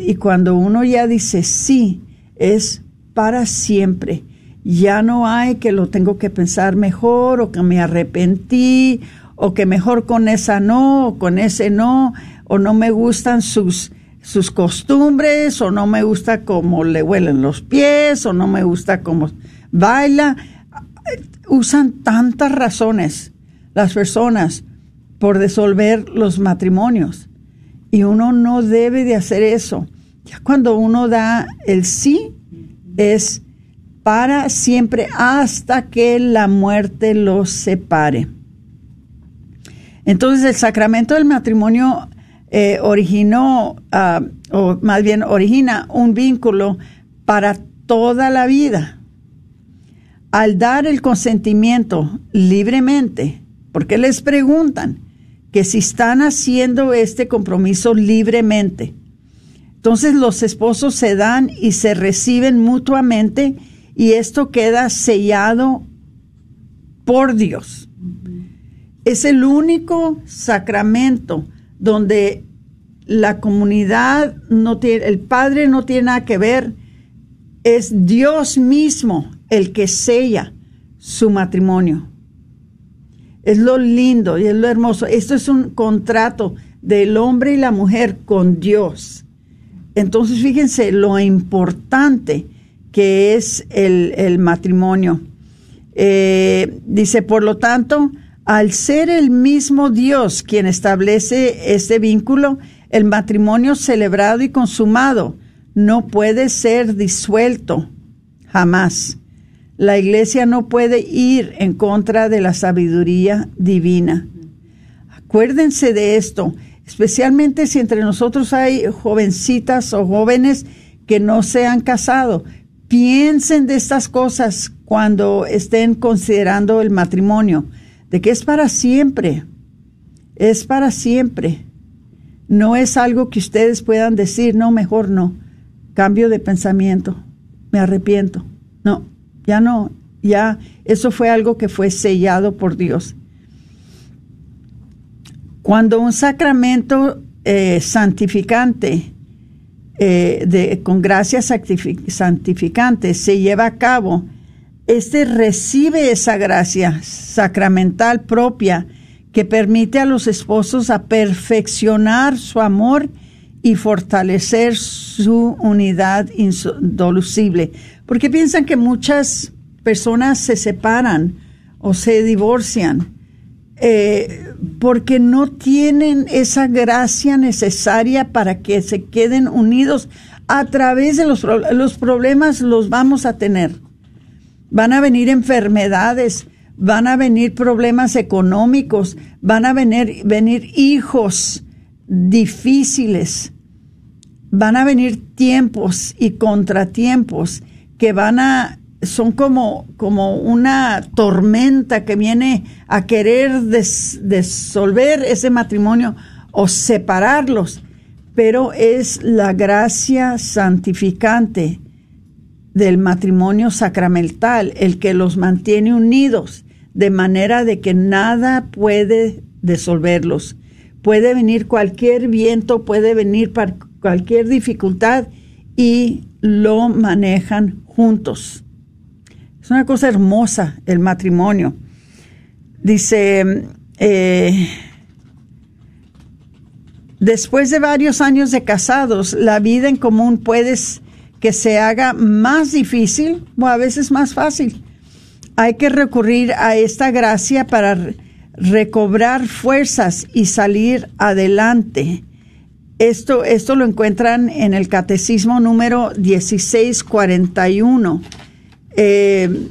Y cuando uno ya dice sí, es para siempre. Ya no hay que lo tengo que pensar mejor o que me arrepentí o que mejor con esa no o con ese no o no me gustan sus sus costumbres o no me gusta cómo le huelen los pies o no me gusta cómo baila. Usan tantas razones las personas por disolver los matrimonios. Y uno no debe de hacer eso. Ya cuando uno da el sí, es para siempre hasta que la muerte los separe. Entonces el sacramento del matrimonio eh, originó, ah, o más bien origina un vínculo para toda la vida al dar el consentimiento libremente, porque les preguntan que si están haciendo este compromiso libremente. Entonces los esposos se dan y se reciben mutuamente y esto queda sellado por Dios. Es el único sacramento donde la comunidad no tiene, el padre no tiene nada que ver, es Dios mismo el que sella su matrimonio. Es lo lindo y es lo hermoso. Esto es un contrato del hombre y la mujer con Dios. Entonces, fíjense lo importante que es el, matrimonio. Eh, dice, por lo tanto, al ser el mismo Dios quien establece este vínculo, el matrimonio celebrado y consumado no puede ser disuelto jamás. La iglesia no puede ir en contra de la sabiduría divina. Acuérdense de esto, especialmente si entre nosotros hay jovencitas o jóvenes que no se han casado. Piensen de estas cosas cuando estén considerando el matrimonio, de que es para siempre, es para siempre. No es algo que ustedes puedan decir, no, mejor no, cambio de pensamiento, me arrepiento. No, ya no, ya eso fue algo que fue sellado por Dios. Cuando un sacramento eh, santificante, eh, con gracia santificante, se lleva a cabo, este recibe esa gracia sacramental propia que permite a los esposos a perfeccionar su amor y fortalecer su unidad indolucible. Porque piensan que muchas personas se separan o se divorcian eh, porque no tienen esa gracia necesaria para que se queden unidos a través de los, los problemas los vamos a tener. Van a venir enfermedades, van a venir problemas económicos, van a venir, venir hijos, difíciles. Van a venir tiempos y contratiempos que van a, son como, como una tormenta que viene a querer disolver ese matrimonio o separarlos, pero es la gracia santificante del matrimonio sacramental el que los mantiene unidos de manera de que nada puede resolverlos. Puede venir cualquier viento, puede venir cualquier dificultad y lo manejan juntos. Es una cosa hermosa el matrimonio. Dice, eh, después de varios años de casados, la vida en común puede que se haga más difícil o a veces más fácil. Hay que recurrir a esta gracia para recobrar fuerzas y salir adelante. Esto, esto lo encuentran en el Catecismo número 1641. Eh,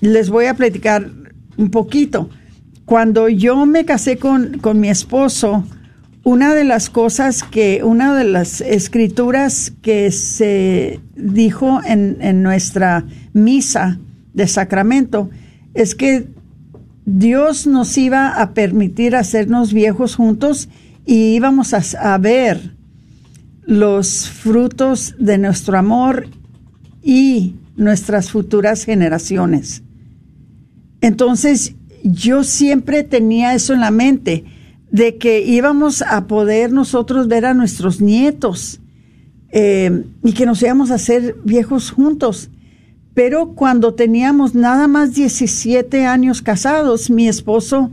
les voy a platicar un poquito. Cuando yo me casé con, con mi esposo, una de las cosas que, una de las escrituras que se dijo en, en nuestra misa de sacramento es que Dios nos iba a permitir hacernos viejos juntos y íbamos a, ver los frutos de nuestro amor y nuestras futuras generaciones. Entonces, yo siempre tenía eso en la mente, de que íbamos a poder nosotros ver a nuestros nietos eh, y que nos íbamos a hacer viejos juntos. Pero cuando teníamos nada más 17 años casados, mi esposo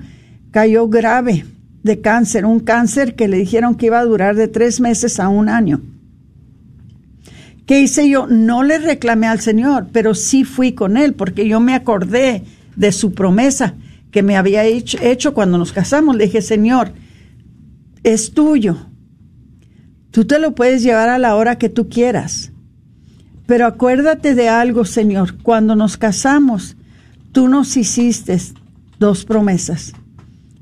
cayó grave de cáncer, un cáncer que le dijeron que iba a durar de tres meses a un año. ¿Qué hice yo? No le reclamé al Señor, pero sí fui con Él, porque yo me acordé de su promesa que me había hecho, cuando nos casamos. Le dije, Señor, es tuyo. Tú te lo puedes llevar a la hora que tú quieras. Pero acuérdate de algo, Señor, cuando nos casamos, tú nos hiciste dos promesas.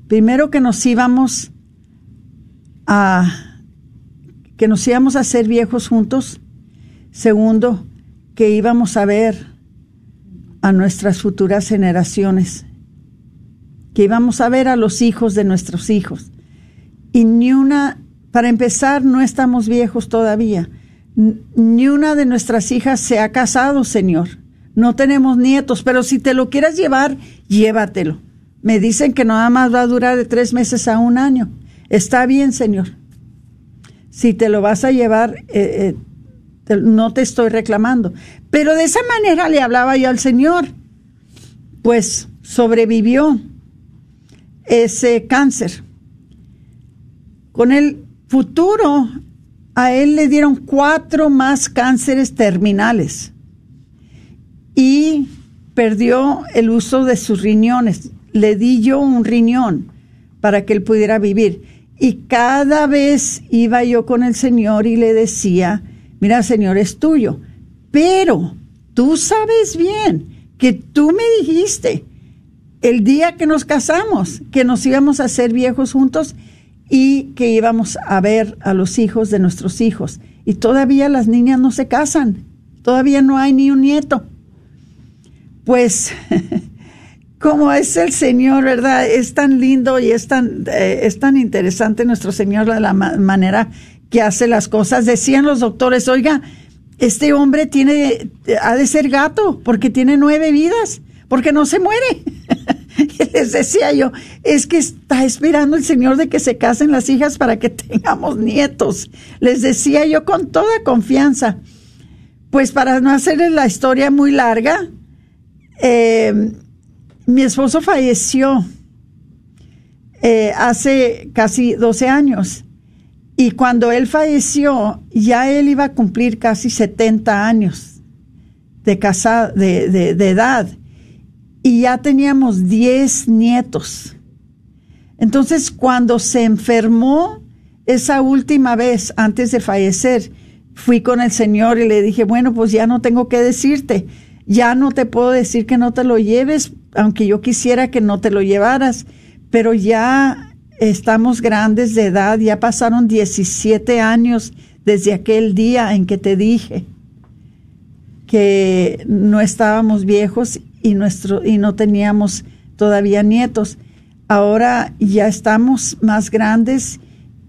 Primero que nos íbamos a que nos íbamos a ser viejos juntos. Segundo, que íbamos a ver a nuestras futuras generaciones, que íbamos a ver a los hijos de nuestros hijos. Y ni una, para empezar, no estamos viejos todavía ni una de nuestras hijas se ha casado, Señor. No tenemos nietos, pero si te lo quieras llevar, llévatelo. Me dicen que nada más va a durar de tres meses a un año. Está bien, Señor. Si te lo vas a llevar, eh, eh, no te estoy reclamando. Pero de esa manera le hablaba yo al Señor. Pues sobrevivió ese cáncer. Con el futuro a él le dieron cuatro más cánceres terminales y perdió el uso de sus riñones. Le di yo un riñón para que él pudiera vivir. Y cada vez iba yo con el Señor y le decía, mira Señor, es tuyo, pero tú sabes bien que tú me dijiste el día que nos casamos que nos íbamos a hacer viejos juntos y que íbamos a ver a los hijos de nuestros hijos. Y todavía las niñas no se casan, todavía no hay ni un nieto. Pues, (laughs) como es el Señor, ¿verdad? Es tan lindo y es tan, eh, es tan interesante nuestro Señor la manera que hace las cosas. Decían los doctores, oiga, este hombre tiene, ha de ser gato porque tiene nueve vidas, porque no se muere. (laughs) Les decía yo, es que está esperando el Señor de que se casen las hijas para que (laughs) tengamos nietos. Les decía yo con toda confianza. Pues para no hacerles la historia muy larga, eh, mi esposo falleció eh, hace casi 12 años. Y cuando él falleció, ya él iba a cumplir casi 70 años de, casa, de, de, de edad y ya teníamos 10 nietos. Entonces, cuando se enfermó esa última vez antes de fallecer, fui con el Señor y le dije, bueno, pues ya no tengo que decirte, ya no te puedo decir que no te lo lleves, aunque yo quisiera que no te lo llevaras, pero ya estamos grandes de edad, ya pasaron 17 años desde aquel día en que te dije que no estábamos viejos y, nuestro, y no teníamos todavía nietos. Ahora ya estamos más grandes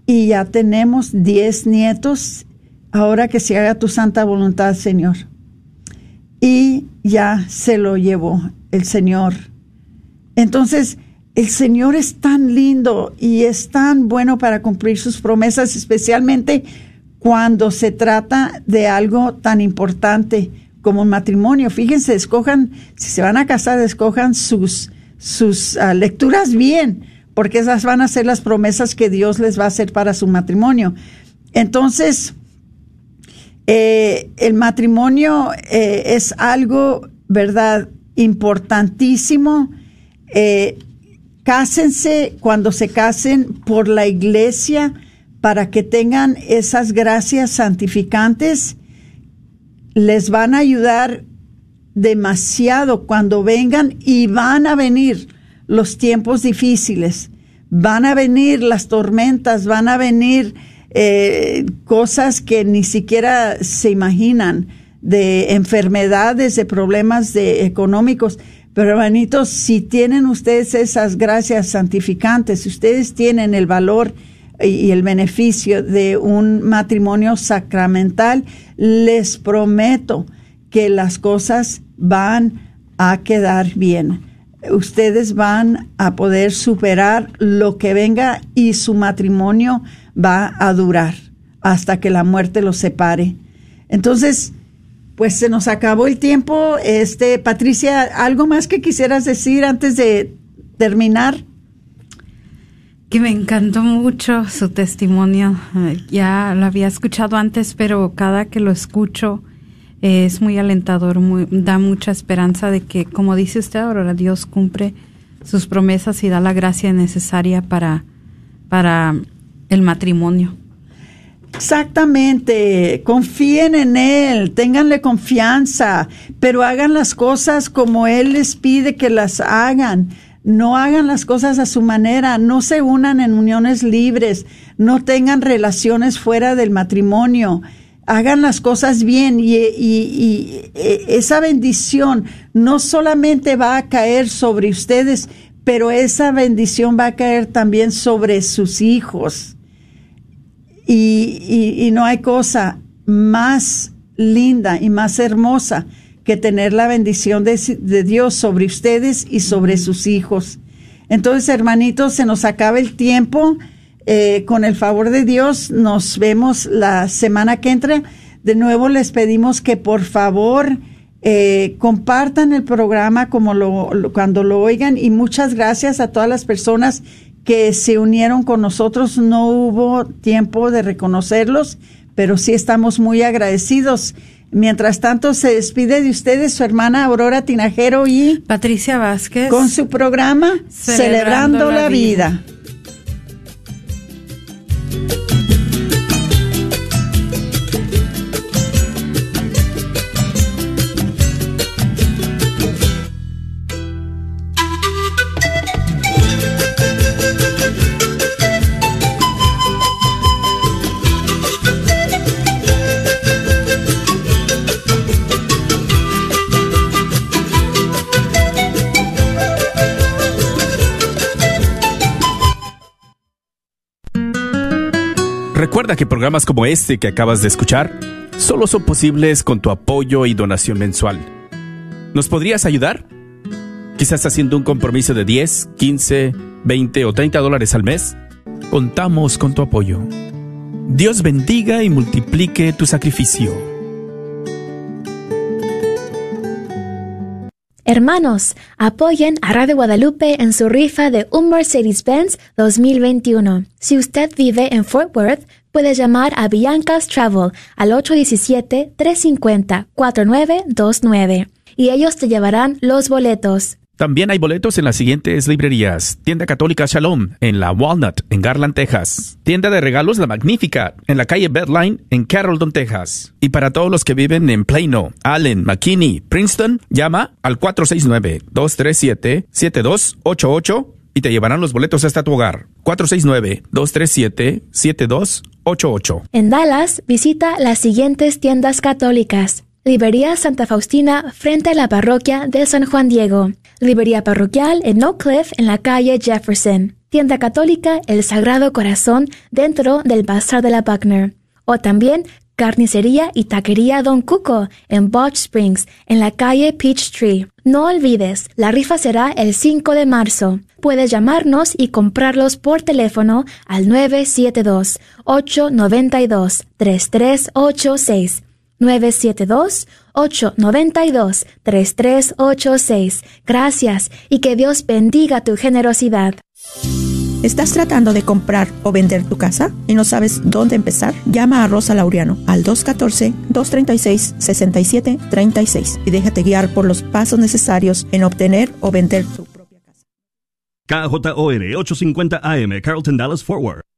y ya tenemos 10 nietos. Ahora que se haga tu santa voluntad, Señor. Y ya se lo llevó el Señor. Entonces, el Señor es tan lindo y es tan bueno para cumplir sus promesas, especialmente cuando se trata de algo tan importante como un matrimonio. Fíjense, escojan, si se van a casar, escojan sus, sus ah, lecturas bien, porque esas van a ser las promesas que Dios les va a hacer para su matrimonio. Entonces, eh, el matrimonio eh, es algo, ¿verdad?, importantísimo. Eh, cásense cuando se casen por la iglesia para que tengan esas gracias santificantes. Les van a ayudar demasiado cuando vengan y van a venir los tiempos difíciles, van a venir las tormentas, van a venir eh, cosas que ni siquiera se imaginan, de enfermedades, de problemas de económicos. Pero hermanitos, si tienen ustedes esas gracias santificantes, si ustedes tienen el valor y el beneficio de un matrimonio sacramental, les prometo que las cosas van a quedar bien. Ustedes van a poder superar lo que venga y su matrimonio va a durar hasta que la muerte los separe. Entonces, pues se nos acabó el tiempo. Este, Patricia, ¿algo más que quisieras decir antes de terminar? Que me encantó mucho su testimonio. Ya lo había escuchado antes, pero cada que lo escucho eh, es muy alentador, da mucha esperanza de que, como dice usted ahora, Dios cumple sus promesas y da la gracia necesaria para, para el matrimonio. Exactamente, confíen en Él, ténganle confianza, pero hagan las cosas como Él les pide que las hagan. No hagan las cosas a su manera, no se unan en uniones libres, no tengan relaciones fuera del matrimonio, hagan las cosas bien y, y esa bendición no solamente va a caer sobre ustedes, pero esa bendición va a caer también sobre sus hijos y, no hay cosa más linda y más hermosa que tener la bendición de, Dios sobre ustedes y sobre sus hijos. Entonces, hermanitos, se nos acaba el tiempo. Eh, con el favor de Dios, nos vemos la semana que entra. De nuevo, les pedimos que por favor eh, compartan el programa como lo, cuando lo oigan y muchas gracias a todas las personas que se unieron con nosotros. No hubo tiempo de reconocerlos, pero sí estamos muy agradecidos. Mientras tanto, se despide de ustedes su hermana Aurora Tinajero y Patricia Vázquez con su programa Celebrando, la, vida. Thank you. Recuerda que programas como este que acabas de escuchar solo son posibles con tu apoyo y donación mensual. ¿Nos podrías ayudar? Quizás haciendo un compromiso de 10, 15, 20 o 30 dólares al mes. Contamos con tu apoyo. Dios bendiga y multiplique tu sacrificio. Hermanos, apoyen a Radio Guadalupe en su rifa de un Mercedes-Benz 2021. Si usted vive en Fort Worth, puede llamar a Bianca's Travel al 817-350-4929 y ellos te llevarán los boletos. También hay boletos en las siguientes librerías. Tienda Católica Shalom en la Walnut, en Garland, Texas. Tienda de regalos La Magnífica en la calle Bedline, en Carrollton, Texas. Y para todos los que viven en Plano, Allen, McKinney, Princeton, llama al 469-237-7288 y te llevarán los boletos hasta tu hogar. 469-237-7288. En Dallas, visita las siguientes tiendas católicas. Librería Santa Faustina frente a la parroquia de San Juan Diego. Librería parroquial en Oak Cliff en la calle Jefferson. Tienda católica El Sagrado Corazón dentro del Bazar de la Buckner. O también Carnicería y Taquería Don Cuco en Botch Springs, en la calle Peachtree. No olvides, la rifa será el 5 de marzo. Puedes llamarnos y comprarlos por teléfono al 972-892-3386. 972-892-3386. Gracias y que Dios bendiga tu generosidad. ¿Estás tratando de comprar o vender tu casa y no sabes dónde empezar? Llama a Rosa Laureano al 214-236-6736 y déjate guiar por los pasos necesarios en obtener o vender tu propia casa. KJOR 850 AM, Carlton Dallas Forward.